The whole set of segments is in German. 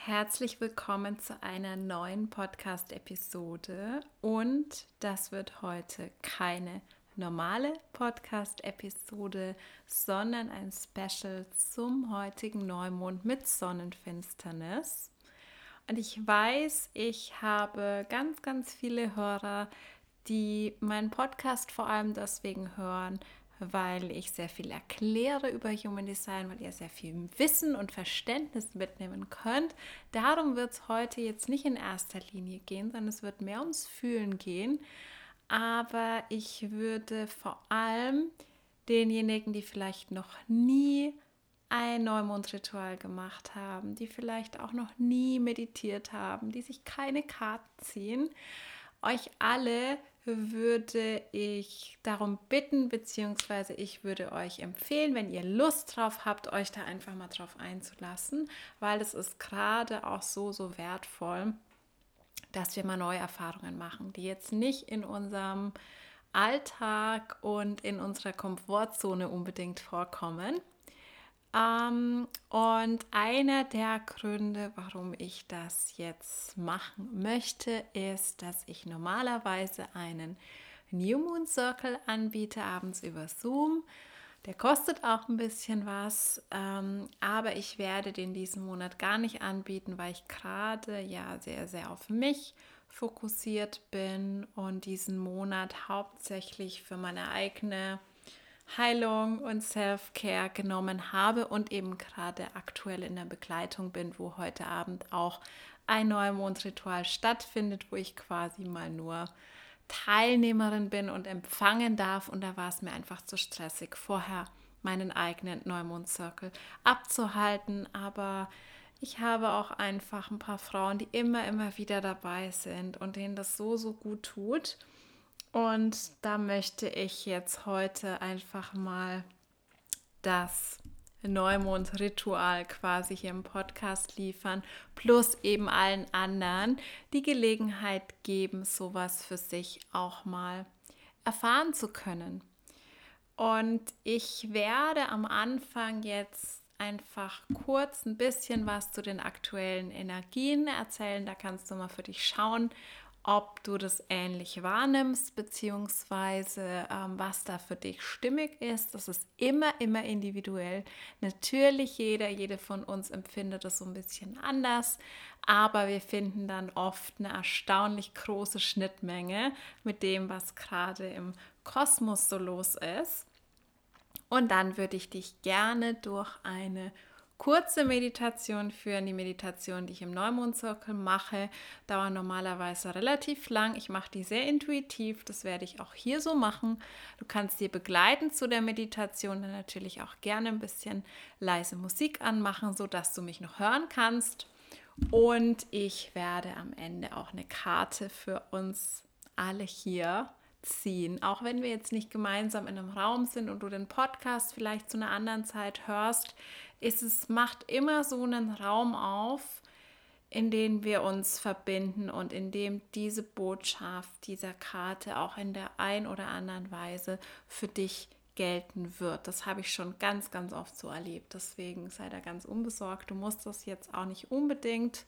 Herzlich willkommen zu einer neuen Podcast-Episode und das wird heute keine normale Podcast-Episode, sondern ein Special zum heutigen Neumond mit Sonnenfinsternis. Und ich weiß, ich habe ganz, ganz viele Hörer, die meinen Podcast vor allem deswegen hören, weil ich sehr viel erkläre über Human Design, weil ihr sehr viel Wissen und Verständnis mitnehmen könnt. Darum wird es heute jetzt nicht in erster Linie gehen, sondern es wird mehr ums Fühlen gehen. Aber ich würde vor allem denjenigen, die vielleicht noch nie ein Neumondritual gemacht haben, die vielleicht auch noch nie meditiert haben, die sich keine Karten ziehen, euch alle würde ich darum bitten, beziehungsweise ich würde euch empfehlen, wenn ihr Lust drauf habt, euch da einfach mal drauf einzulassen, weil es ist gerade auch so, so wertvoll, dass wir mal neue Erfahrungen machen, die jetzt nicht in unserem Alltag und in unserer Komfortzone unbedingt vorkommen. Ähm, und einer der Gründe, warum ich das jetzt machen möchte, ist, dass ich normalerweise einen New Moon Circle anbiete, abends über Zoom. Der kostet auch ein bisschen was, ähm, aber ich werde den diesen Monat gar nicht anbieten, weil ich gerade ja sehr, sehr auf mich fokussiert bin und diesen Monat hauptsächlich für meine eigene Heilung und Self-Care genommen habe und eben gerade aktuell in der Begleitung bin, wo heute Abend auch ein Neumondritual stattfindet, wo ich quasi mal nur Teilnehmerin bin und empfangen darf. Und da war es mir einfach zu stressig, vorher meinen eigenen Neumond-Circle abzuhalten. Aber ich habe auch einfach ein paar Frauen, die immer, immer wieder dabei sind und denen das so, so gut tut. Und da möchte ich jetzt heute einfach mal das Neumond-Ritual quasi hier im Podcast liefern, plus eben allen anderen die Gelegenheit geben, sowas für sich auch mal erfahren zu können. Und ich werde am Anfang jetzt einfach kurz ein bisschen was zu den aktuellen Energien erzählen. Da kannst du mal für dich schauen, ob du das ähnlich wahrnimmst, beziehungsweise ähm, was da für dich stimmig ist. Das ist immer, immer individuell. Natürlich, jeder, jede von uns empfindet das so ein bisschen anders, aber wir finden dann oft eine erstaunlich große Schnittmenge mit dem, was gerade im Kosmos so los ist. Und dann würde ich dich gerne durch eine kurze Meditation führen. Die Meditation, die ich im Neumondzirkel mache, dauert normalerweise relativ lang. Ich mache die sehr intuitiv. Das werde ich auch hier so machen. Du kannst dir begleiten zu der Meditation dann natürlich auch gerne ein bisschen leise Musik anmachen, sodass du mich noch hören kannst. Und ich werde am Ende auch eine Karte für uns alle hier ziehen. Auch wenn wir jetzt nicht gemeinsam in einem Raum sind und du den Podcast vielleicht zu einer anderen Zeit hörst, ist es macht immer so einen Raum auf, in dem wir uns verbinden und in dem diese Botschaft dieser Karte auch in der ein oder anderen Weise für dich gelten wird. Das habe ich schon ganz, ganz oft so erlebt. Deswegen sei da ganz unbesorgt. Du musst das jetzt auch nicht unbedingt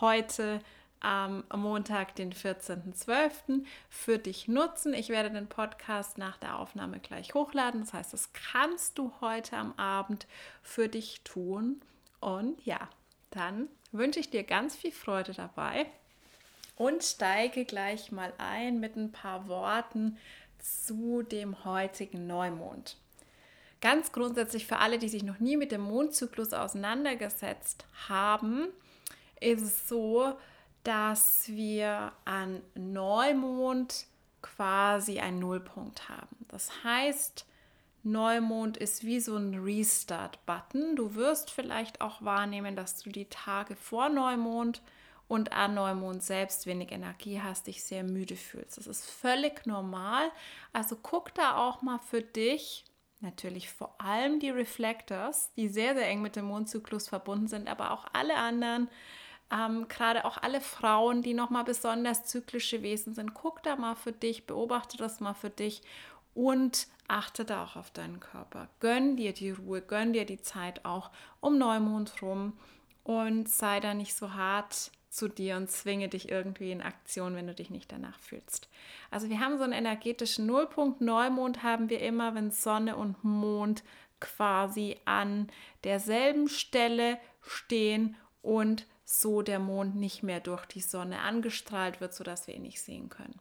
heute am Montag, den 14.12. für dich nutzen. Ich werde den Podcast nach der Aufnahme gleich hochladen. Das heißt, das kannst du heute am Abend für dich tun. Und ja, dann wünsche ich dir ganz viel Freude dabei und steige gleich mal ein mit ein paar Worten zu dem heutigen Neumond. Ganz grundsätzlich für alle, die sich noch nie mit dem Mondzyklus auseinandergesetzt haben, ist es so, dass wir an Neumond quasi einen Nullpunkt haben. Das heißt, Neumond ist wie so ein Restart-Button. Du wirst vielleicht auch wahrnehmen, dass du die Tage vor Neumond und an Neumond selbst wenig Energie hast, dich sehr müde fühlst. Das ist völlig normal. Also guck da auch mal für dich, natürlich vor allem die Reflectors, die sehr, sehr eng mit dem Mondzyklus verbunden sind, aber auch alle anderen, ähm, gerade auch alle Frauen, die nochmal besonders zyklische Wesen sind. Guck da mal für dich, beobachte das mal für dich und achte da auch auf deinen Körper. Gönn dir die Ruhe, gönn dir die Zeit auch um Neumond rum und sei da nicht so hart zu dir und zwinge dich irgendwie in Aktion, wenn du dich nicht danach fühlst. Also wir haben so einen energetischen Nullpunkt. Neumond haben wir immer, wenn Sonne und Mond quasi an derselben Stelle stehen und so der Mond nicht mehr durch die Sonne angestrahlt wird, sodass wir ihn nicht sehen können.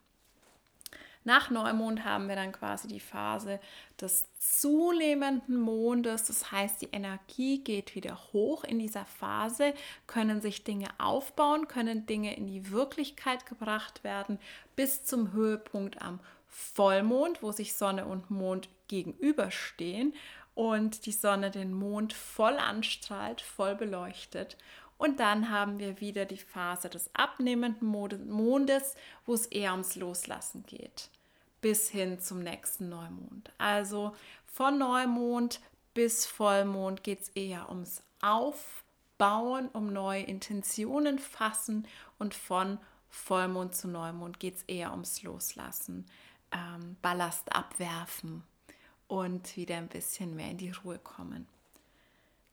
Nach Neumond haben wir dann quasi die Phase des zunehmenden Mondes. Das heißt, die Energie geht wieder hoch in dieser Phase, können sich Dinge aufbauen, können Dinge in die Wirklichkeit gebracht werden, bis zum Höhepunkt am Vollmond, wo sich Sonne und Mond gegenüberstehen und die Sonne den Mond voll anstrahlt, voll beleuchtet. Und dann haben wir wieder die Phase des abnehmenden Mondes, wo es eher ums Loslassen geht, bis hin zum nächsten Neumond. Also von Neumond bis Vollmond geht es eher ums Aufbauen, um neue Intentionen fassen und von Vollmond zu Neumond geht es eher ums Loslassen, ähm, Ballast abwerfen und wieder ein bisschen mehr in die Ruhe kommen.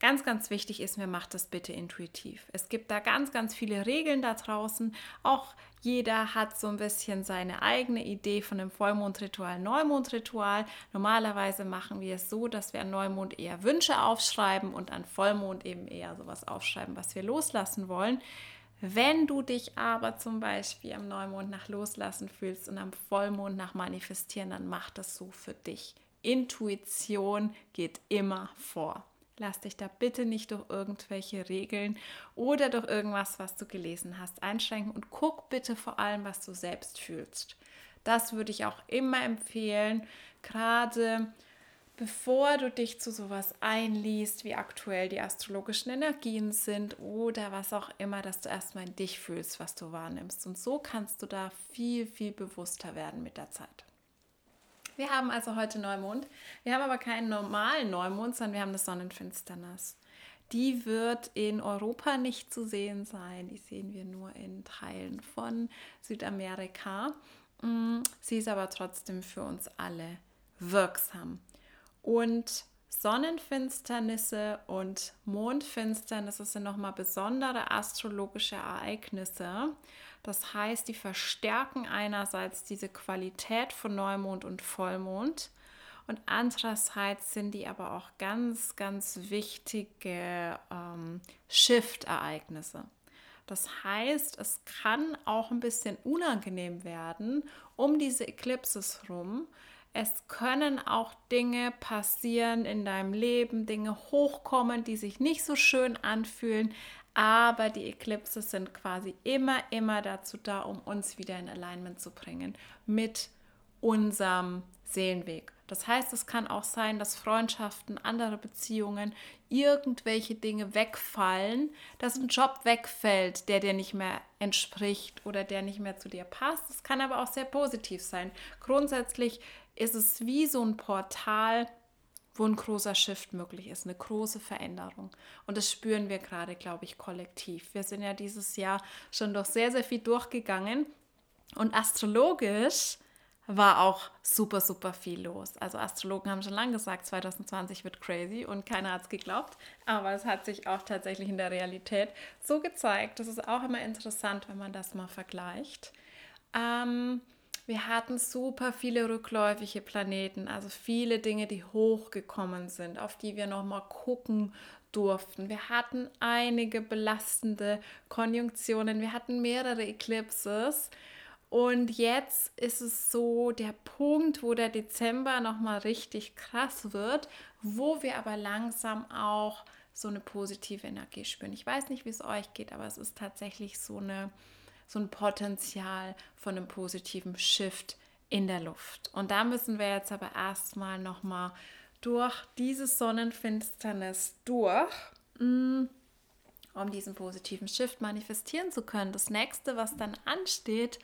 Ganz, ganz wichtig ist mir, macht das bitte intuitiv. Es gibt da ganz, ganz viele Regeln da draußen. Auch jeder hat so ein bisschen seine eigene Idee von einem Vollmondritual, Neumondritual. Normalerweise machen wir es so, dass wir an Neumond eher Wünsche aufschreiben und an Vollmond eben eher sowas aufschreiben, was wir loslassen wollen. Wenn du dich aber zum Beispiel am Neumond nach Loslassen fühlst und am Vollmond nach Manifestieren, dann mach das so für dich. Intuition geht immer vor. Lass dich da bitte nicht durch irgendwelche Regeln oder durch irgendwas, was du gelesen hast, einschränken und guck bitte vor allem, was du selbst fühlst. Das würde ich auch immer empfehlen, gerade bevor du dich zu sowas einliest, wie aktuell die astrologischen Energien sind oder was auch immer, dass du erstmal in dich fühlst, was du wahrnimmst. Und so kannst du da viel, viel bewusster werden mit der Zeit. Wir haben also heute Neumond. Wir haben aber keinen normalen Neumond, sondern wir haben eine Sonnenfinsternis. Die wird in Europa nicht zu sehen sein. Die sehen wir nur in Teilen von Südamerika. Mm, sie ist aber trotzdem für uns alle wirksam. Und Sonnenfinsternisse und Mondfinsternisse sind nochmal besondere astrologische Ereignisse. Das heißt, die verstärken einerseits diese Qualität von Neumond und Vollmond und andererseits sind die aber auch ganz, ganz wichtige ähm, Shift-Ereignisse. Das heißt, es kann auch ein bisschen unangenehm werden um diese Eclipses rum. Es können auch Dinge passieren in deinem Leben, Dinge hochkommen, die sich nicht so schön anfühlen, aber die Eklipse sind quasi immer, immer dazu da, um uns wieder in Alignment zu bringen mit unserem Seelenweg. Das heißt, es kann auch sein, dass Freundschaften, andere Beziehungen, irgendwelche Dinge wegfallen, dass ein Job wegfällt, der dir nicht mehr entspricht oder der nicht mehr zu dir passt. Es kann aber auch sehr positiv sein. Grundsätzlich ist es wie so ein Portal, wo ein großer Shift möglich ist, eine große Veränderung. Und das spüren wir gerade, glaube ich, kollektiv. Wir sind ja dieses Jahr schon durch sehr, sehr viel durchgegangen. Und astrologisch war auch super, super viel los. Also Astrologen haben schon lange gesagt, 2020 wird crazy und keiner hat es geglaubt. Aber es hat sich auch tatsächlich in der Realität so gezeigt. Das ist auch immer interessant, wenn man das mal vergleicht. Ähm, wir hatten super viele rückläufige Planeten, also viele Dinge, die hochgekommen sind, auf die wir nochmal gucken durften. Wir hatten einige belastende Konjunktionen, wir hatten mehrere Eclipses. Und jetzt ist es so der Punkt, wo der Dezember nochmal richtig krass wird, wo wir aber langsam auch so eine positive Energie spüren. Ich weiß nicht, wie es euch geht, aber es ist tatsächlich so eine so ein Potenzial von einem positiven Shift in der Luft. Und da müssen wir jetzt aber erstmal nochmal durch diese Sonnenfinsternis durch. Mm, um diesen positiven Shift manifestieren zu können. Das nächste, was dann ansteht,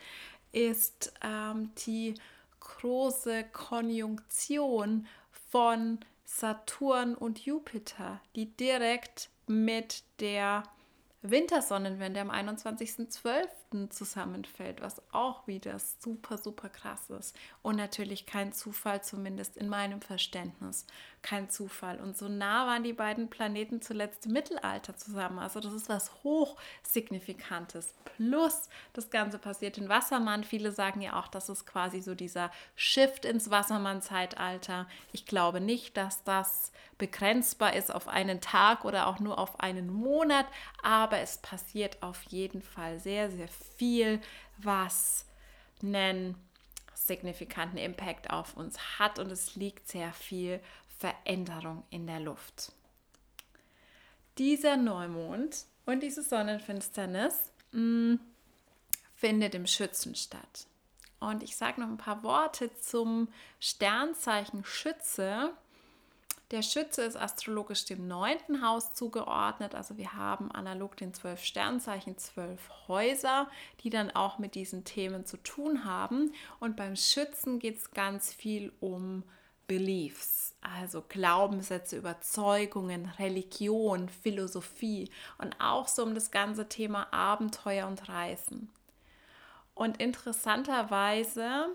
ist ähm, die große Konjunktion von Saturn und Jupiter, die direkt mit der Wintersonnenwende am 21.12. zusammenfällt, was auch wieder super, super krass ist. Und natürlich kein Zufall, zumindest in meinem Verständnis. Kein Zufall. Und so nah waren die beiden Planeten zuletzt im Mittelalter zusammen. Also das ist was hochsignifikantes. Plus das Ganze passiert in Wassermann. Viele sagen ja auch, das ist quasi so dieser Shift ins Wassermann-Zeitalter. Ich glaube nicht, dass das begrenzbar ist auf einen Tag oder auch nur auf einen Monat, aber es passiert auf jeden Fall sehr, sehr viel, was einen signifikanten Impact auf uns hat und es liegt sehr viel Veränderung in der Luft. Dieser Neumond und diese Sonnenfinsternis mm, findet im Schützen statt. Und ich sage noch ein paar Worte zum Sternzeichen Schütze. Der Schütze ist astrologisch dem neunten Haus zugeordnet. Also wir haben analog den zwölf Sternzeichen, zwölf Häuser, die dann auch mit diesen Themen zu tun haben. Und beim Schützen geht es ganz viel um Beliefs, also Glaubenssätze, Überzeugungen, Religion, Philosophie und auch so um das ganze Thema Abenteuer und Reisen. Und interessanterweise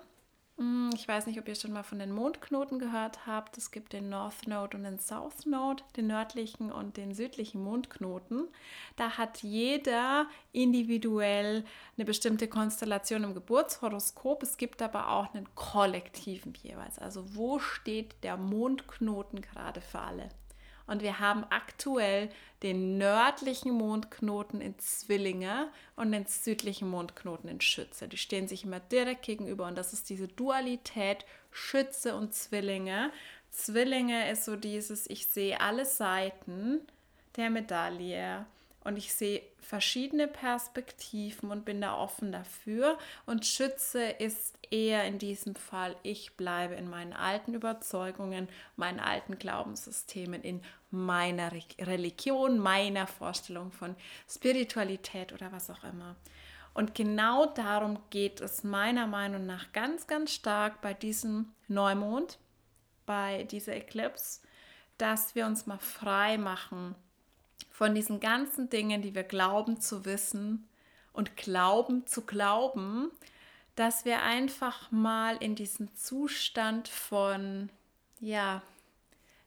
ich weiß nicht, ob ihr schon mal von den Mondknoten gehört habt. Es gibt den North Node und den South Node, den nördlichen und den südlichen Mondknoten. Da hat jeder individuell eine bestimmte Konstellation im Geburtshoroskop. Es gibt aber auch einen kollektiven jeweils. Also wo steht der Mondknoten gerade für alle? Und wir haben aktuell den nördlichen Mondknoten in Zwillinge und den südlichen Mondknoten in Schütze. Die stehen sich immer direkt gegenüber und das ist diese Dualität Schütze und Zwillinge. Zwillinge ist so dieses, ich sehe alle Seiten der Medaille und ich sehe verschiedene Perspektiven und bin da offen dafür. Und Schütze ist eher in diesem Fall, ich bleibe in meinen alten Überzeugungen, meinen alten Glaubenssystemen, in meiner Religion, meiner Vorstellung von Spiritualität oder was auch immer. Und genau darum geht es meiner Meinung nach ganz, ganz stark bei diesem Neumond, bei dieser Eclipse, dass wir uns mal frei machen von diesen ganzen Dingen, die wir glauben zu wissen und glauben zu glauben, dass wir einfach mal in diesen Zustand von, ja,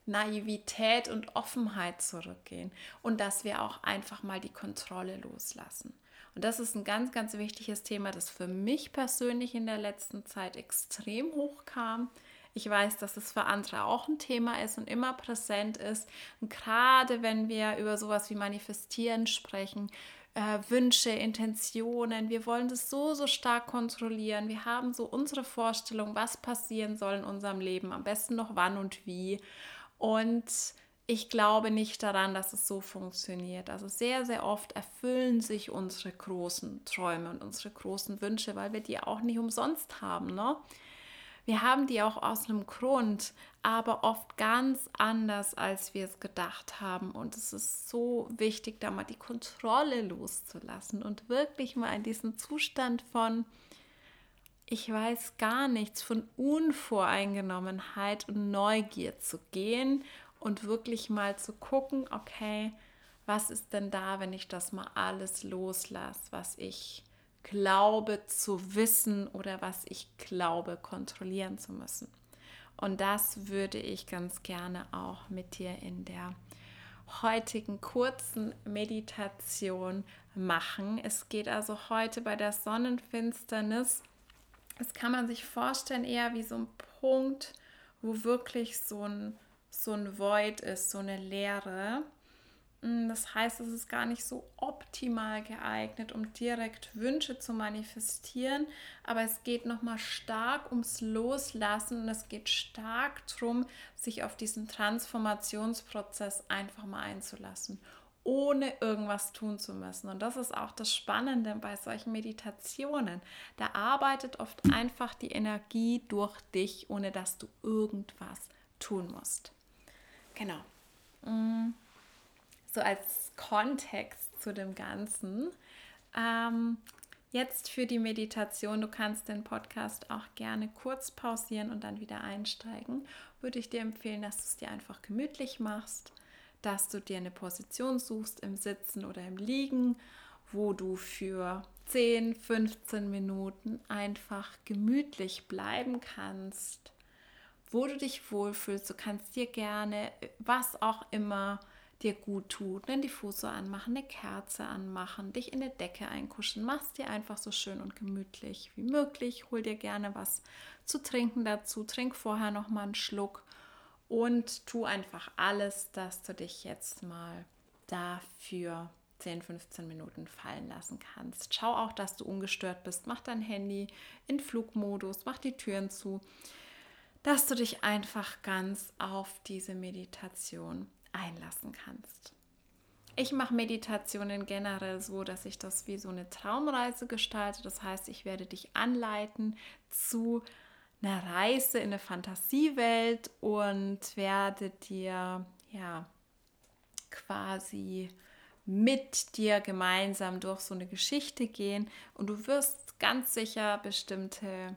Naivität und Offenheit zurückgehen und dass wir auch einfach mal die Kontrolle loslassen. Und das ist ein ganz, ganz wichtiges Thema, das für mich persönlich in der letzten Zeit extrem hoch kam. Ich weiß, dass es für andere auch ein Thema ist und immer präsent ist. Und gerade wenn wir über sowas wie Manifestieren sprechen, äh, Wünsche, Intentionen, wir wollen das so, so stark kontrollieren. Wir haben so unsere Vorstellung, was passieren soll in unserem Leben, am besten noch wann und wie. Und ich glaube nicht daran, dass es so funktioniert. Also sehr, sehr oft erfüllen sich unsere großen Träume und unsere großen Wünsche, weil wir die auch nicht umsonst haben. Ne? Wir haben die auch aus einem Grund, aber oft ganz anders, als wir es gedacht haben. Und es ist so wichtig, da mal die Kontrolle loszulassen und wirklich mal in diesen Zustand von, ich weiß gar nichts, von Unvoreingenommenheit und Neugier zu gehen und wirklich mal zu gucken, okay, was ist denn da, wenn ich das mal alles loslasse, was ich glaube zu wissen oder was ich glaube kontrollieren zu müssen. Und das würde ich ganz gerne auch mit dir in der heutigen kurzen Meditation machen. Es geht also heute bei der Sonnenfinsternis, das kann man sich vorstellen, eher wie so ein Punkt, wo wirklich so ein, so ein Void ist, so eine Leere. Mm, das heißt, es ist gar nicht so optimal geeignet, um direkt Wünsche zu manifestieren, aber es geht nochmal stark ums Loslassen und es geht stark darum, sich auf diesen Transformationsprozess einfach mal einzulassen, ohne irgendwas tun zu müssen. Und das ist auch das Spannende bei solchen Meditationen. Da arbeitet oft einfach die Energie durch dich, ohne dass du irgendwas tun musst. Genau. Mm so als Kontext zu dem Ganzen. Ähm, jetzt für die Meditation, du kannst den Podcast auch gerne kurz pausieren und dann wieder einsteigen. Würde ich dir empfehlen, dass du es dir einfach gemütlich machst, dass du dir eine Position suchst im Sitzen oder im Liegen, wo du für 10, 15 Minuten einfach gemütlich bleiben kannst, wo du dich wohlfühlst. Du kannst dir gerne, was auch immer dir gut tut, einen Diffusor anmachen, eine Kerze anmachen, dich in eine Decke einkuschen. Mach es dir einfach so schön und gemütlich wie möglich. Hol dir gerne was zu trinken dazu. Trink vorher noch mal einen Schluck und tu einfach alles, dass du dich jetzt mal dafür 10, 15 Minuten fallen lassen kannst. Schau auch, dass du ungestört bist. Mach dein Handy in Flugmodus, mach die Türen zu, dass du dich einfach ganz auf diese Meditation einlassen kannst. Ich mache Meditationen generell so, dass ich das wie so eine Traumreise gestalte. Das heißt, ich werde dich anleiten zu einer Reise in eine Fantasiewelt und werde dir ja quasi mit dir gemeinsam durch so eine Geschichte gehen. Und du wirst ganz sicher bestimmte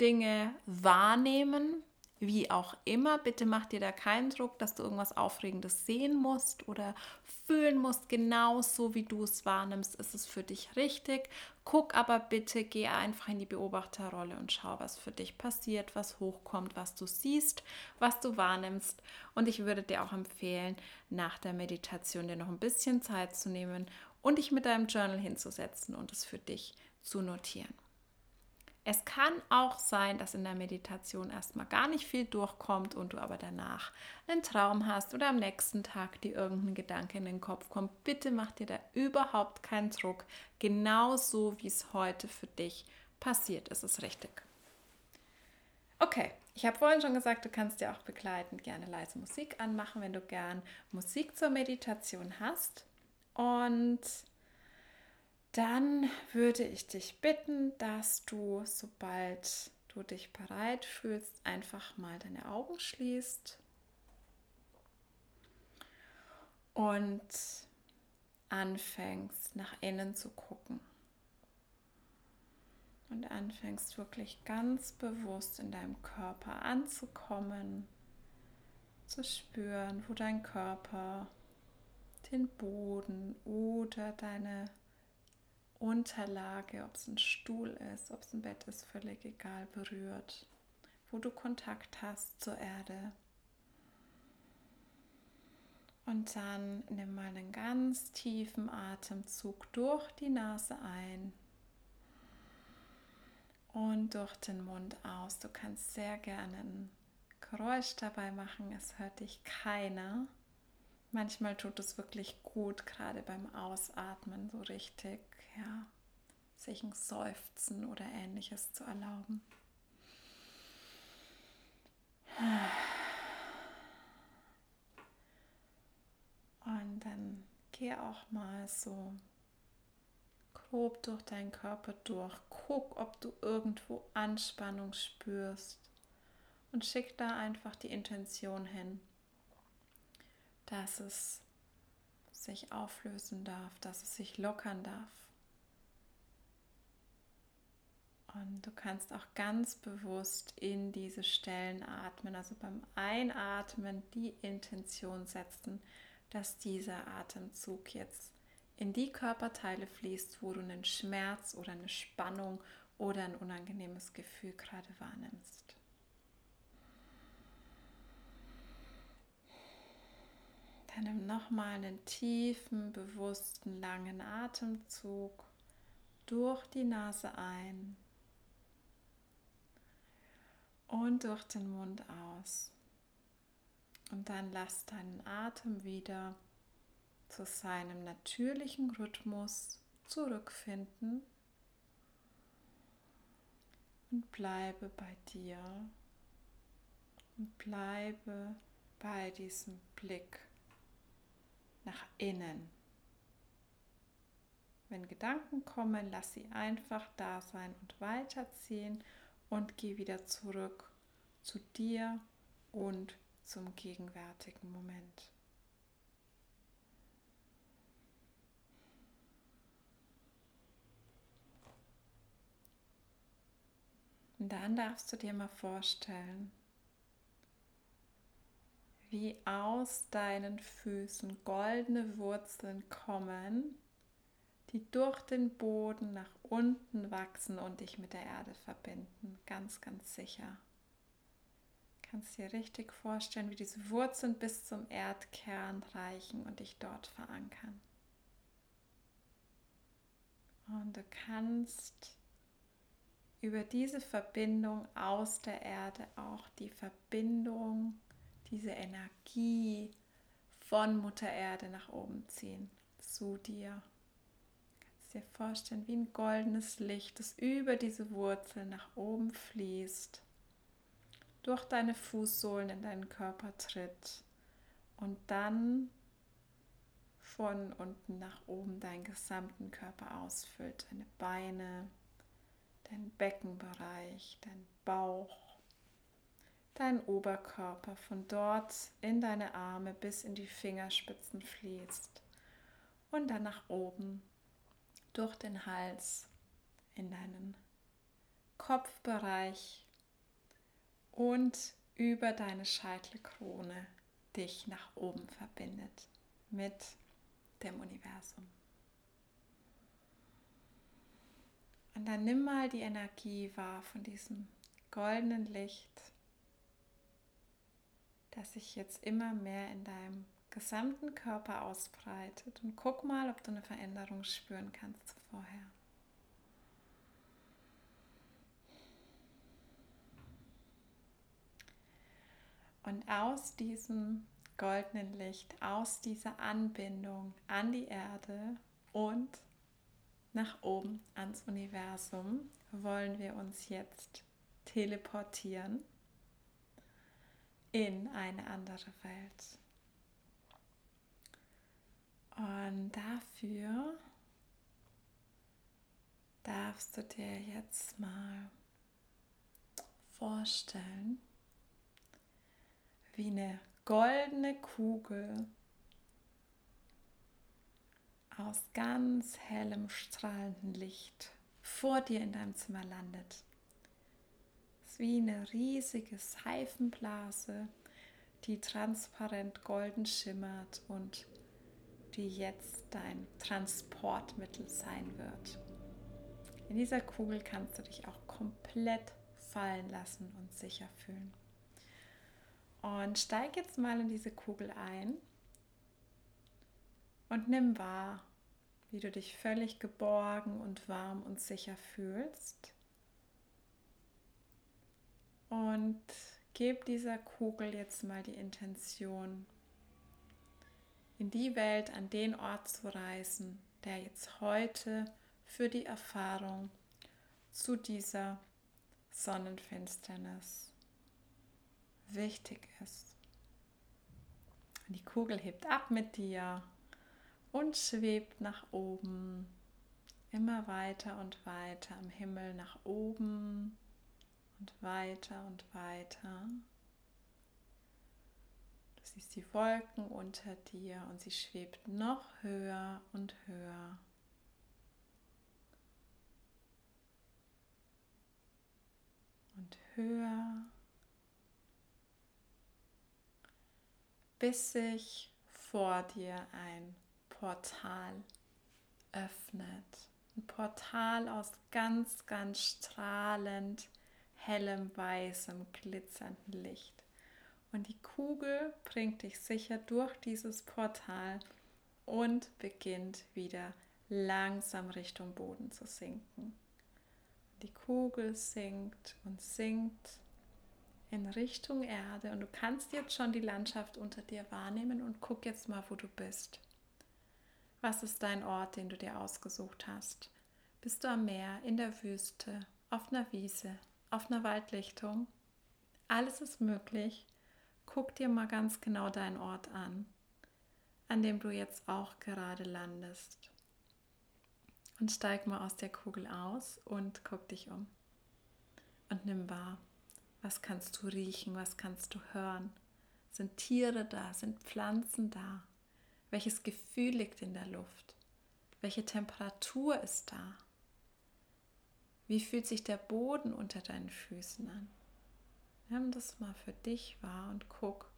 Dinge wahrnehmen, wie auch immer. Bitte mach dir da keinen Druck, dass du irgendwas Aufregendes sehen musst oder fühlen musst. Genauso wie du es wahrnimmst, ist es für dich richtig. Guck aber bitte, geh einfach in die Beobachterrolle und schau, was für dich passiert, was hochkommt, was du siehst, was du wahrnimmst. Und ich würde dir auch empfehlen, nach der Meditation dir noch ein bisschen Zeit zu nehmen und dich mit deinem Journal hinzusetzen und es für dich zu notieren. Es kann auch sein, dass in der Meditation erstmal gar nicht viel durchkommt und du aber danach einen Traum hast oder am nächsten Tag dir irgendein Gedanke in den Kopf kommt. Bitte mach dir da überhaupt keinen Druck. Genauso wie es heute für dich passiert ist es richtig. Okay, ich habe vorhin schon gesagt, du kannst dir auch begleitend gerne leise Musik anmachen, wenn du gern Musik zur Meditation hast. Und dann würde ich dich bitten, dass du, sobald du dich bereit fühlst, einfach mal deine Augen schließt und anfängst nach innen zu gucken. Und anfängst wirklich ganz bewusst in deinem Körper anzukommen, zu spüren, wo dein Körper den Boden oder deine Unterlage, ob es ein Stuhl ist, ob es ein Bett ist, völlig egal, berührt, wo du Kontakt hast zur Erde. Und dann nimm mal einen ganz tiefen Atemzug durch die Nase ein und durch den Mund aus. Du kannst sehr gerne ein Geräusch dabei machen, es hört dich keiner. Manchmal tut es wirklich gut, gerade beim Ausatmen so richtig, ja, sich ein Seufzen oder ähnliches zu erlauben. Und dann geh auch mal so grob durch deinen Körper durch. Guck, ob du irgendwo Anspannung spürst. Und schick da einfach die Intention hin dass es sich auflösen darf, dass es sich lockern darf. Und du kannst auch ganz bewusst in diese Stellen atmen, also beim Einatmen die Intention setzen, dass dieser Atemzug jetzt in die Körperteile fließt, wo du einen Schmerz oder eine Spannung oder ein unangenehmes Gefühl gerade wahrnimmst. Dann nimm nochmal einen tiefen, bewussten, langen Atemzug durch die Nase ein und durch den Mund aus. Und dann lass deinen Atem wieder zu seinem natürlichen Rhythmus zurückfinden und bleibe bei dir und bleibe bei diesem Blick nach innen. Wenn Gedanken kommen, lass sie einfach da sein und weiterziehen und geh wieder zurück zu dir und zum gegenwärtigen Moment. Und dann darfst du dir mal vorstellen, wie aus deinen Füßen goldene Wurzeln kommen, die durch den Boden nach unten wachsen und dich mit der Erde verbinden. Ganz, ganz sicher. Kannst dir richtig vorstellen, wie diese Wurzeln bis zum Erdkern reichen und dich dort verankern. Und du kannst über diese Verbindung aus der Erde auch die Verbindung, diese Energie von Mutter Erde nach oben ziehen, zu dir. Dir vorstellen, wie ein goldenes Licht, das über diese Wurzel nach oben fließt, durch deine Fußsohlen in deinen Körper tritt und dann von unten nach oben deinen gesamten Körper ausfüllt. Deine Beine, dein Beckenbereich, dein Bauch, dein Oberkörper von dort in deine Arme bis in die Fingerspitzen fließt und dann nach oben durch den Hals in deinen Kopfbereich und über deine Scheitelkrone dich nach oben verbindet mit dem Universum. Und dann nimm mal die Energie wahr von diesem goldenen Licht, das sich jetzt immer mehr in deinem gesamten Körper ausbreitet. Und guck mal, ob du eine Veränderung spüren kannst vorher. Und aus diesem goldenen Licht, aus dieser Anbindung an die Erde und nach oben ans Universum wollen wir uns jetzt teleportieren in eine andere Welt. Und dafür darfst du dir jetzt mal vorstellen, wie eine goldene Kugel aus ganz hellem, strahlendem Licht vor dir in deinem Zimmer landet. Es ist wie eine riesige Seifenblase, die transparent golden schimmert und die jetzt dein Transportmittel sein wird. In dieser Kugel kannst du dich auch komplett fallen lassen und sicher fühlen. Und steig jetzt mal in diese Kugel ein und nimm wahr, wie du dich völlig geborgen und warm und sicher fühlst. Und gib dieser Kugel jetzt mal die Intention, in die Welt, an den Ort zu reisen, der jetzt heute für die Erfahrung zu dieser Sonnenfinsternis wichtig ist. Die Kugel hebt ab mit dir und schwebt nach oben, immer weiter und weiter am Himmel nach oben und weiter und weiter. Siehst die Wolken unter dir und sie schwebt noch höher und höher. Und höher, bis sich vor dir ein Portal öffnet. Ein Portal aus ganz, ganz strahlend hellem, weißem, glitzerndem Licht. Und die Kugel bringt dich sicher durch dieses Portal und beginnt wieder langsam Richtung Boden zu sinken. Die Kugel sinkt und sinkt in Richtung Erde und du kannst jetzt schon die Landschaft unter dir wahrnehmen und guck jetzt mal, wo du bist. Was ist dein Ort, den du dir ausgesucht hast? Bist du am Meer, in der Wüste, auf einer Wiese, auf einer Waldlichtung? Alles ist möglich. Guck dir mal ganz genau deinen Ort an, an dem du jetzt auch gerade landest. Und steig mal aus der Kugel aus und guck dich um. Und nimm wahr, was kannst du riechen, was kannst du hören? Sind Tiere da, sind Pflanzen da? Welches Gefühl liegt in der Luft? Welche Temperatur ist da? Wie fühlt sich der Boden unter deinen Füßen an? Nimm das mal für dich wahr und guck,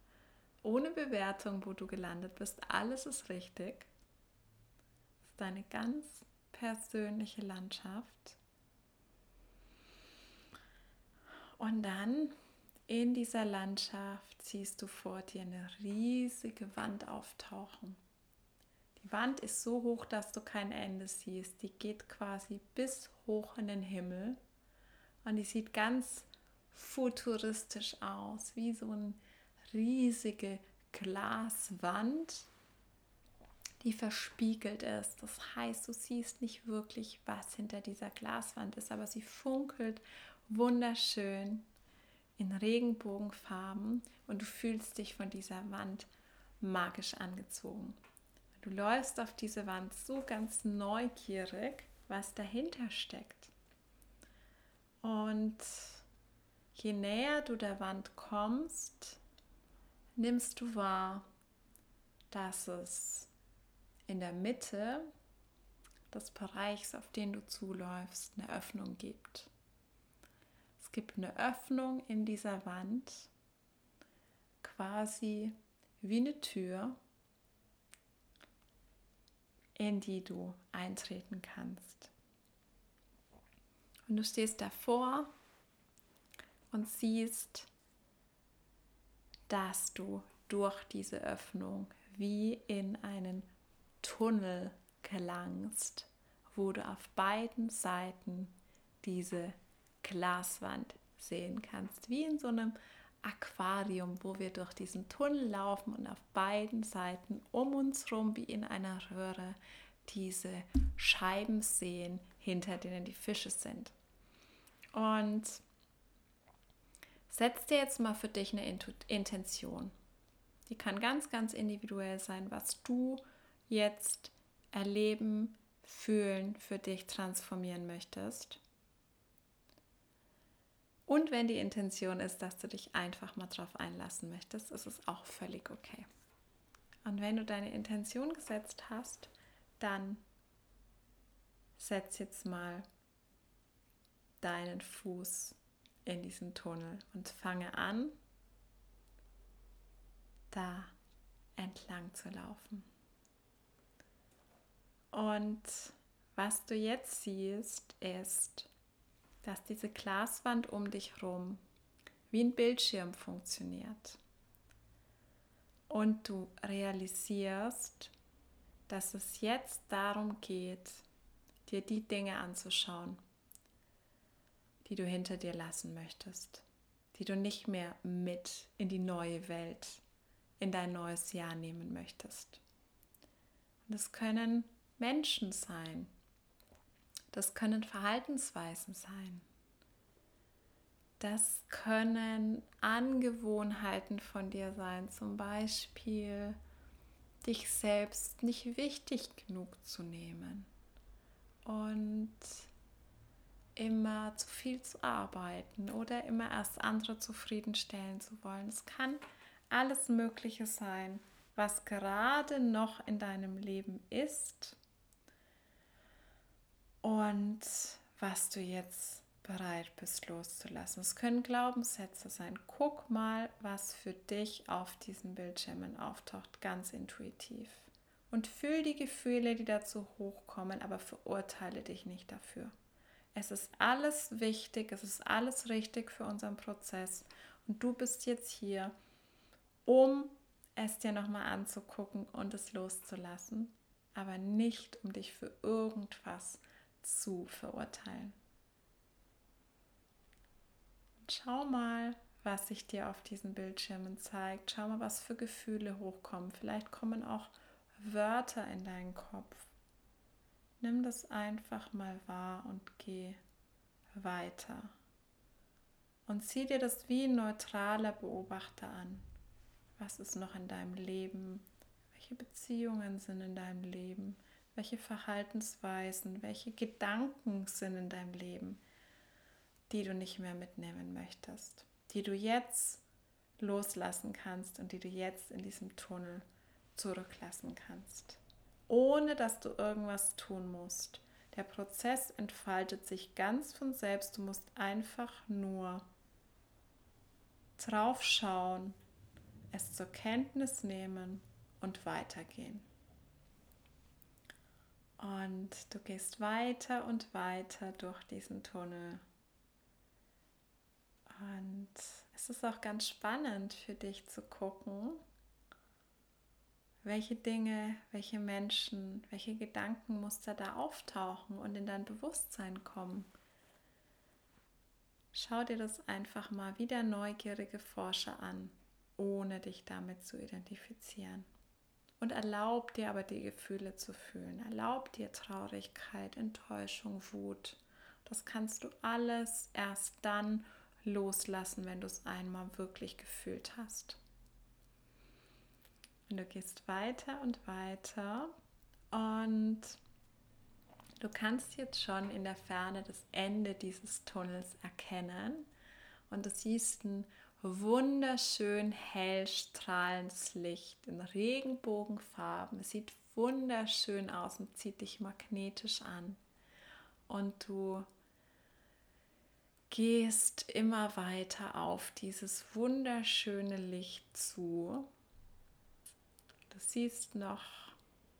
ohne Bewertung, wo du gelandet bist, alles ist richtig. Das ist deine ganz persönliche Landschaft. Und dann in dieser Landschaft siehst du vor dir eine riesige Wand auftauchen. Die Wand ist so hoch, dass du kein Ende siehst. Die geht quasi bis hoch in den Himmel. Und die sieht ganz futuristisch aus, wie so eine riesige Glaswand, die verspiegelt ist. Das heißt, du siehst nicht wirklich, was hinter dieser Glaswand ist, aber sie funkelt wunderschön in Regenbogenfarben und du fühlst dich von dieser Wand magisch angezogen. Du läufst auf diese Wand so ganz neugierig, was dahinter steckt. Und je näher du der Wand kommst, nimmst du wahr, dass es in der Mitte des Bereichs, auf den du zuläufst, eine Öffnung gibt. Es gibt eine Öffnung in dieser Wand, quasi wie eine Tür, in die du eintreten kannst. Und du stehst davor und siehst, dass du durch diese Öffnung wie in einen Tunnel gelangst, wo du auf beiden Seiten diese Glaswand sehen kannst, wie in so einem Aquarium, wo wir durch diesen Tunnel laufen und auf beiden Seiten um uns herum wie in einer Röhre diese Scheiben sehen, hinter denen die Fische sind. Und setz dir jetzt mal für dich eine Intention. Die kann ganz, ganz individuell sein, was du jetzt erleben, fühlen, für dich transformieren möchtest. Und wenn die Intention ist, dass du dich einfach mal drauf einlassen möchtest, ist es auch völlig okay. Und wenn du deine Intention gesetzt hast, dann setz jetzt mal deinen Fuß in diesen Tunnel und fange an, da entlang zu laufen. Und was du jetzt siehst, ist, dass diese Glaswand um dich herum wie ein Bildschirm funktioniert. Und du realisierst, dass es jetzt darum geht, dir die Dinge anzuschauen, die du hinter dir lassen möchtest, die du nicht mehr mit in die neue Welt, in dein neues Jahr nehmen möchtest. Und es können Menschen sein, das können Verhaltensweisen sein. Das können Angewohnheiten von dir sein, zum Beispiel dich selbst nicht wichtig genug zu nehmen und immer zu viel zu arbeiten oder immer erst andere zufriedenstellen zu wollen. Es kann alles Mögliche sein, was gerade noch in deinem Leben ist und was du jetzt bereit bist loszulassen. Es können Glaubenssätze sein. Guck mal, was für dich auf diesen Bildschirmen auftaucht, ganz intuitiv. Und fühl die Gefühle, die dazu hochkommen, aber verurteile dich nicht dafür. Es ist alles wichtig, es ist alles richtig für unseren Prozess. Und du bist jetzt hier, um es dir nochmal anzugucken und es loszulassen, aber nicht um dich für irgendwas zu verurteilen. Schau mal, was sich dir auf diesen Bildschirmen zeigt. Schau mal, was für Gefühle hochkommen. Vielleicht kommen auch Wörter in deinen Kopf. Nimm das einfach mal wahr und geh weiter. Und sieh dir das wie ein neutraler Beobachter an. Was ist noch in deinem Leben? Welche Beziehungen sind in deinem Leben? welche Verhaltensweisen, welche Gedanken sind in deinem Leben, die du nicht mehr mitnehmen möchtest, die du jetzt loslassen kannst und die du jetzt in diesem Tunnel zurücklassen kannst, ohne dass du irgendwas tun musst. Der Prozess entfaltet sich ganz von selbst. Du musst einfach nur draufschauen, es zur Kenntnis nehmen und weitergehen. Und du gehst weiter und weiter durch diesen Tunnel. Und es ist auch ganz spannend für dich zu gucken, welche Dinge, welche Menschen, welche Gedankenmuster da auftauchen und in dein Bewusstsein kommen. Schau dir das einfach mal wie der neugierige Forscher an, ohne dich damit zu identifizieren. Und erlaub dir aber die Gefühle zu fühlen. Erlaub dir Traurigkeit, Enttäuschung, Wut. Das kannst du alles erst dann loslassen, wenn du es einmal wirklich gefühlt hast. Und du gehst weiter und weiter und du kannst jetzt schon in der Ferne das Ende dieses Tunnels erkennen und du siehst ein wunderschön hell strahlendes Licht in Regenbogenfarben. Es sieht wunderschön aus und zieht dich magnetisch an. Und du gehst immer weiter auf dieses wunderschöne Licht zu. Du siehst noch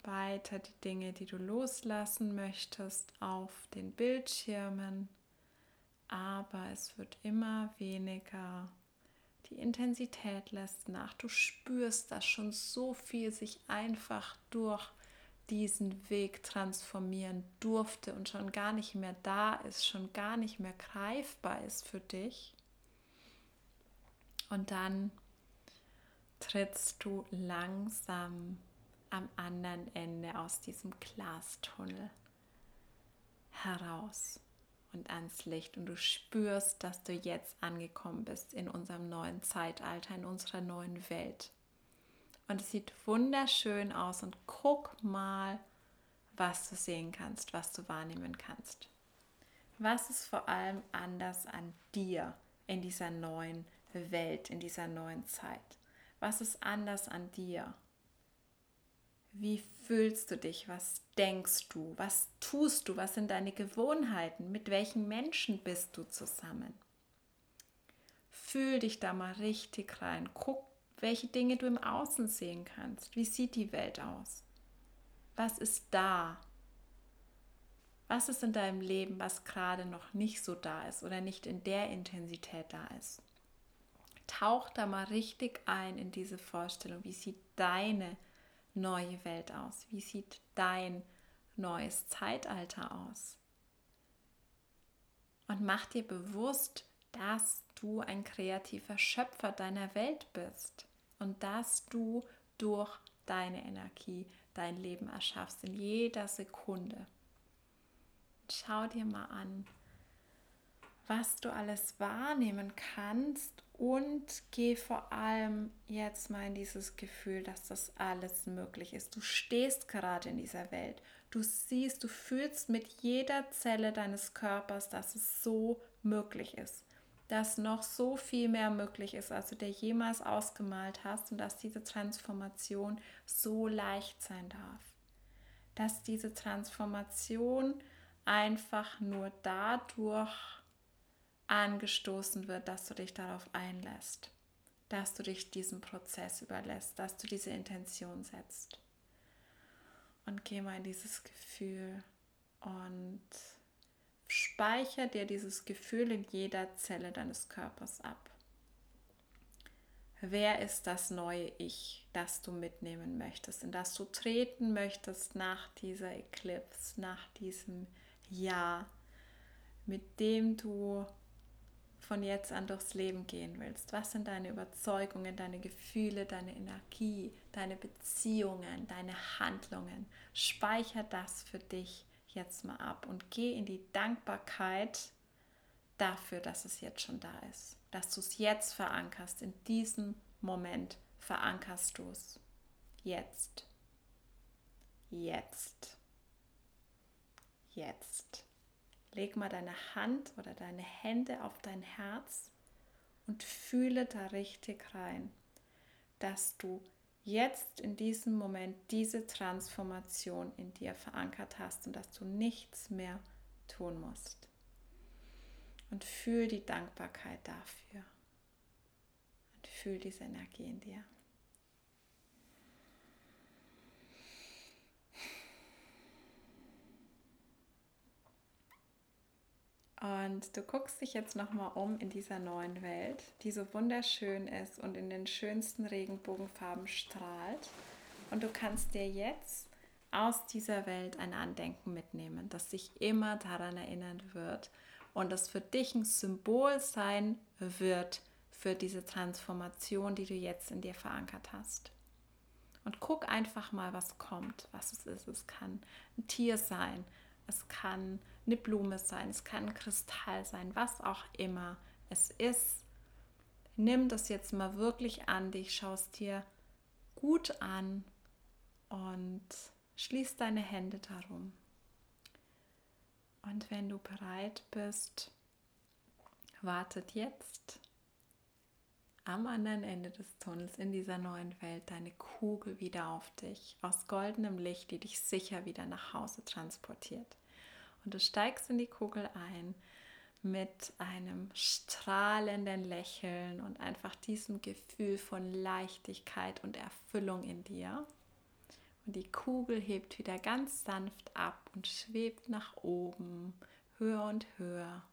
weiter die Dinge, die du loslassen möchtest auf den Bildschirmen, aber es wird immer weniger. Die Intensität lässt nach. Du spürst, dass schon so viel sich einfach durch diesen Weg transformieren durfte und schon gar nicht mehr da ist, schon gar nicht mehr greifbar ist für dich. Und dann trittst du langsam am anderen Ende aus diesem Glastunnel heraus und ans Licht und du spürst, dass du jetzt angekommen bist in unserem neuen Zeitalter, in unserer neuen Welt. Und es sieht wunderschön aus und guck mal, was du sehen kannst, was du wahrnehmen kannst. Was ist vor allem anders an dir in dieser neuen Welt, in dieser neuen Zeit? Was ist anders an dir? Wie fühlst du dich? Was denkst du? Was tust du? Was sind deine Gewohnheiten? Mit welchen Menschen bist du zusammen? Fühl dich da mal richtig rein. Guck welche Dinge du im Außen sehen kannst. Wie sieht die Welt aus? Was ist da? Was ist in deinem Leben, was gerade noch nicht so da ist oder nicht in der Intensität da ist? Tauch da mal richtig ein in diese Vorstellung. Wie sieht deine neue Welt aus? Wie sieht dein neues Zeitalter aus? Und mach dir bewusst, dass du ein kreativer Schöpfer deiner Welt bist und dass du durch deine Energie dein Leben erschaffst in jeder Sekunde. Schau dir mal an, was du alles wahrnehmen kannst und geh vor allem jetzt mal in dieses Gefühl, dass das alles möglich ist. Du stehst gerade in dieser Welt. Du siehst, du fühlst mit jeder Zelle deines Körpers, dass es so möglich ist dass noch so viel mehr möglich ist, als du dir jemals ausgemalt hast und dass diese Transformation so leicht sein darf. Dass diese Transformation einfach nur dadurch angestoßen wird, dass du dich darauf einlässt, dass du dich diesem Prozess überlässt, dass du diese Intention setzt. Und geh mal in dieses Gefühl und Speicher dir dieses Gefühl in jeder Zelle deines Körpers ab. Wer ist das neue Ich, das du mitnehmen möchtest, in das du treten möchtest nach dieser Eclipse, nach diesem Jahr, mit dem du von jetzt an durchs Leben gehen willst? Was sind deine Überzeugungen, deine Gefühle, deine Energie, deine Beziehungen, deine Handlungen? Speicher das für dich jetzt mal ab und geh in die Dankbarkeit dafür, dass es jetzt schon da ist, dass du es jetzt verankerst, in diesem Moment verankerst du es. Jetzt. Jetzt. Jetzt. Leg mal deine Hand oder deine Hände auf dein Herz und fühle da richtig rein, dass du jetzt in diesem Moment diese Transformation in dir verankert hast und dass du nichts mehr tun musst. Und fühl die Dankbarkeit dafür. Und fühl diese Energie in dir. Und du guckst dich jetzt nochmal um in dieser neuen Welt, die so wunderschön ist und in den schönsten Regenbogenfarben strahlt. Und du kannst dir jetzt aus dieser Welt ein Andenken mitnehmen, das sich immer daran erinnern wird und das für dich ein Symbol sein wird für diese Transformation, die du jetzt in dir verankert hast. Und guck einfach mal, was kommt, was es ist. Es kann ein Tier sein, es kann eine Blume sein, es kann ein Kristall sein, was auch immer es ist. Nimm das jetzt mal wirklich an dich, schaust dir gut an und schließ deine Hände darum. Und wenn du bereit bist, wartet jetzt am anderen Ende des Tunnels in dieser neuen Welt deine Kugel wieder auf dich aus goldenem Licht, die dich sicher wieder nach Hause transportiert. Und du steigst in die Kugel ein mit einem strahlenden Lächeln und einfach diesem Gefühl von Leichtigkeit und Erfüllung in dir. Und die Kugel hebt wieder ganz sanft ab und schwebt nach oben, höher und höher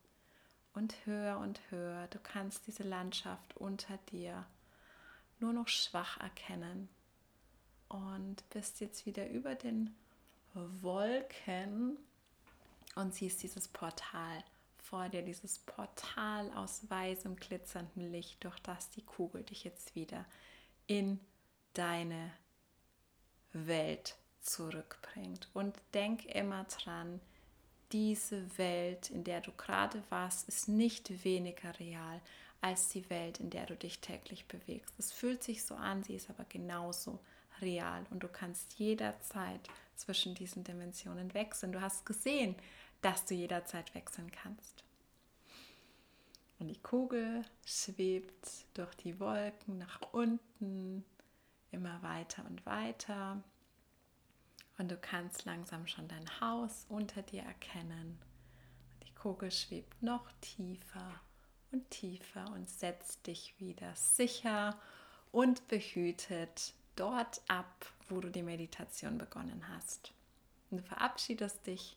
und höher und höher. Du kannst diese Landschaft unter dir nur noch schwach erkennen und bist jetzt wieder über den Wolken und siehst dieses Portal vor dir, dieses Portal aus weißem, glitzerndem Licht, durch das die Kugel dich jetzt wieder in deine Welt zurückbringt. Und denk immer dran, diese Welt, in der du gerade warst, ist nicht weniger real als die Welt, in der du dich täglich bewegst. Es fühlt sich so an, sie ist aber genauso real und du kannst jederzeit zwischen diesen Dimensionen wechseln. Du hast gesehen, dass du jederzeit wechseln kannst. Und die Kugel schwebt durch die Wolken nach unten, immer weiter und weiter. Und du kannst langsam schon dein Haus unter dir erkennen. Die Kugel schwebt noch tiefer und tiefer und setzt dich wieder sicher und behütet dort ab, wo du die Meditation begonnen hast. Und du verabschiedest dich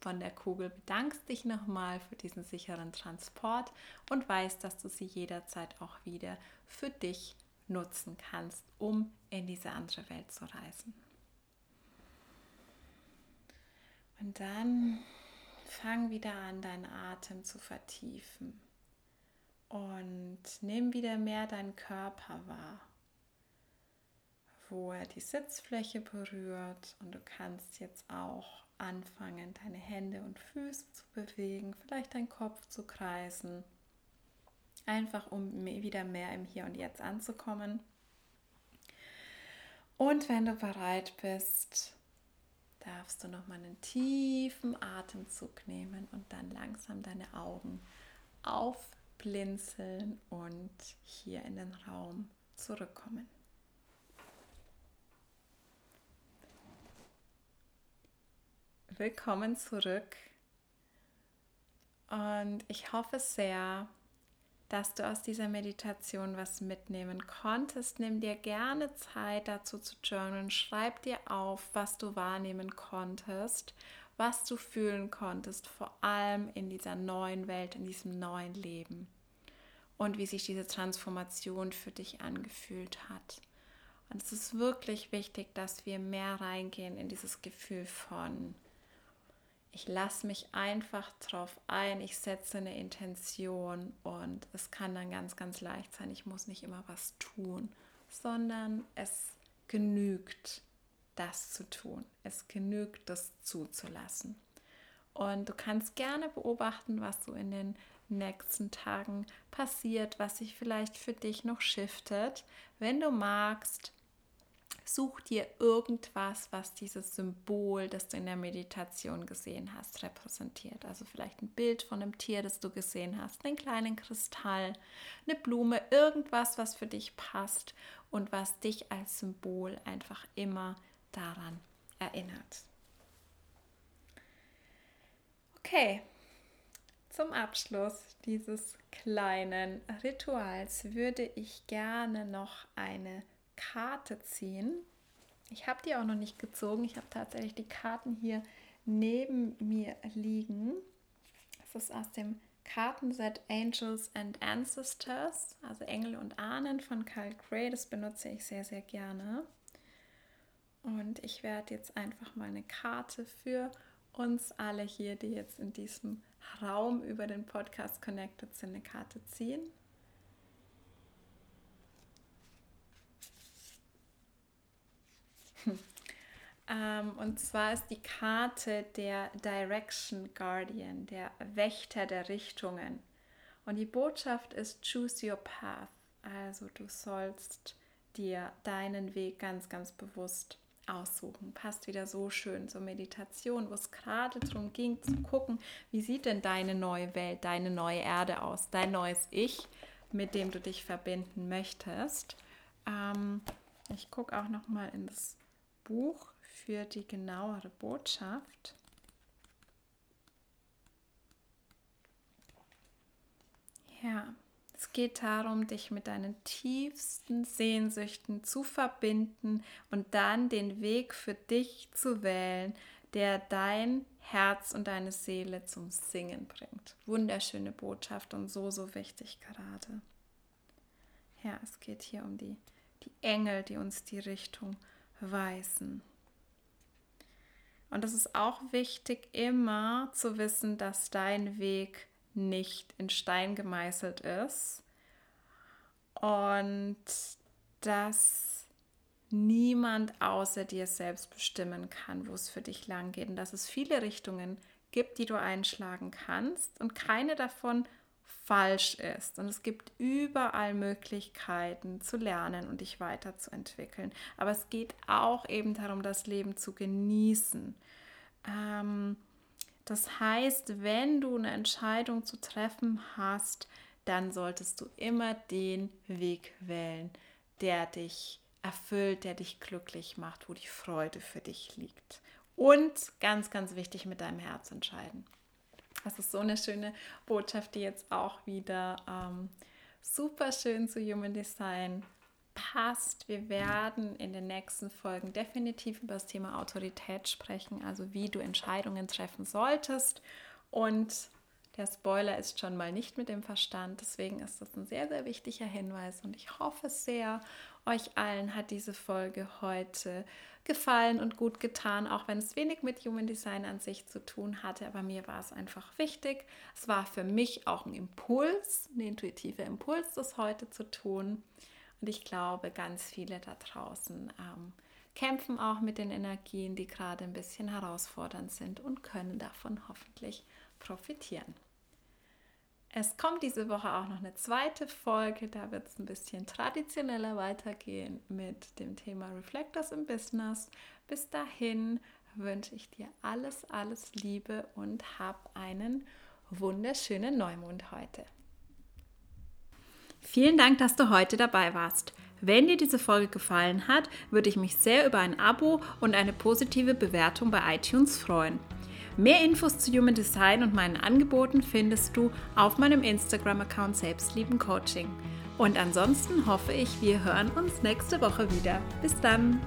von der Kugel, bedankst dich nochmal für diesen sicheren Transport und weißt, dass du sie jederzeit auch wieder für dich nutzen kannst, um in diese andere Welt zu reisen. Und dann fang wieder an, deinen Atem zu vertiefen und nimm wieder mehr deinen Körper wahr, wo er die Sitzfläche berührt und du kannst jetzt auch anfangen, deine Hände und Füße zu bewegen, vielleicht deinen Kopf zu kreisen, einfach um wieder mehr im Hier und Jetzt anzukommen. Und wenn du bereit bist, darfst du noch mal einen tiefen Atemzug nehmen und dann langsam deine Augen aufblinzeln und hier in den Raum zurückkommen. Willkommen zurück. Und ich hoffe sehr, dass du aus dieser Meditation was mitnehmen konntest. Nimm dir gerne Zeit dazu zu journalen. Schreib dir auf, was du wahrnehmen konntest, was du fühlen konntest, vor allem in dieser neuen Welt, in diesem neuen Leben. Und wie sich diese Transformation für dich angefühlt hat. Und es ist wirklich wichtig, dass wir mehr reingehen in dieses Gefühl von ich lasse mich einfach drauf ein, ich setze eine Intention und es kann dann ganz, ganz leicht sein. Ich muss nicht immer was tun, sondern es genügt, das zu tun. Es genügt, das zuzulassen. Und du kannst gerne beobachten, was so in den nächsten Tagen passiert, was sich vielleicht für dich noch shiftet. Wenn du magst, Such dir irgendwas, was dieses Symbol, das du in der Meditation gesehen hast, repräsentiert. Also vielleicht ein Bild von einem Tier, das du gesehen hast, einen kleinen Kristall, eine Blume, irgendwas, was für dich passt und was dich als Symbol einfach immer daran erinnert. Okay, zum Abschluss dieses kleinen Rituals würde ich gerne noch eine Karte ziehen. Ich habe die auch noch nicht gezogen. Ich habe tatsächlich die Karten hier neben mir liegen. Das ist aus dem Kartenset Angels and Ancestors, also Engel und Ahnen von Carl Gray. Das benutze ich sehr, sehr gerne. Und ich werde jetzt einfach mal eine Karte für uns alle hier, die jetzt in diesem Raum über den Podcast connected sind, eine Karte ziehen. ähm, und zwar ist die Karte der Direction Guardian, der Wächter der Richtungen. Und die Botschaft ist Choose Your Path. Also du sollst dir deinen Weg ganz, ganz bewusst aussuchen. Passt wieder so schön zur Meditation, wo es gerade darum ging zu gucken, wie sieht denn deine neue Welt, deine neue Erde aus, dein neues Ich, mit dem du dich verbinden möchtest. Ähm, ich gucke auch noch mal in Buch für die genauere Botschaft. Ja, es geht darum, dich mit deinen tiefsten Sehnsüchten zu verbinden und dann den Weg für dich zu wählen, der dein Herz und deine Seele zum Singen bringt. Wunderschöne Botschaft und so, so wichtig gerade. Ja, es geht hier um die, die Engel, die uns die Richtung weisen. Und es ist auch wichtig, immer zu wissen, dass dein Weg nicht in Stein gemeißelt ist und dass niemand außer dir selbst bestimmen kann, wo es für dich lang geht und dass es viele Richtungen gibt, die du einschlagen kannst und keine davon falsch ist. Und es gibt überall Möglichkeiten zu lernen und dich weiterzuentwickeln. Aber es geht auch eben darum, das Leben zu genießen. Ähm, das heißt, wenn du eine Entscheidung zu treffen hast, dann solltest du immer den Weg wählen, der dich erfüllt, der dich glücklich macht, wo die Freude für dich liegt. Und ganz, ganz wichtig, mit deinem Herz entscheiden. Das ist so eine schöne Botschaft, die jetzt auch wieder ähm, super schön zu Human Design passt. Wir werden in den nächsten Folgen definitiv über das Thema Autorität sprechen, also wie du Entscheidungen treffen solltest. Und der Spoiler ist schon mal nicht mit dem Verstand, deswegen ist das ein sehr, sehr wichtiger Hinweis und ich hoffe sehr, euch allen hat diese Folge heute gefallen und gut getan, auch wenn es wenig mit Human Design an sich zu tun hatte, aber mir war es einfach wichtig. Es war für mich auch ein Impuls, ein intuitiver Impuls, das heute zu tun. Und ich glaube, ganz viele da draußen ähm, kämpfen auch mit den Energien, die gerade ein bisschen herausfordernd sind und können davon hoffentlich profitieren. Es kommt diese Woche auch noch eine zweite Folge, da wird es ein bisschen traditioneller weitergehen mit dem Thema Reflectors im Business. Bis dahin wünsche ich dir alles, alles Liebe und hab einen wunderschönen Neumond heute. Vielen Dank, dass du heute dabei warst. Wenn dir diese Folge gefallen hat, würde ich mich sehr über ein Abo und eine positive Bewertung bei iTunes freuen. Mehr Infos zu Human Design und meinen Angeboten findest du auf meinem Instagram-Account Selbstlieben Coaching. Und ansonsten hoffe ich, wir hören uns nächste Woche wieder. Bis dann!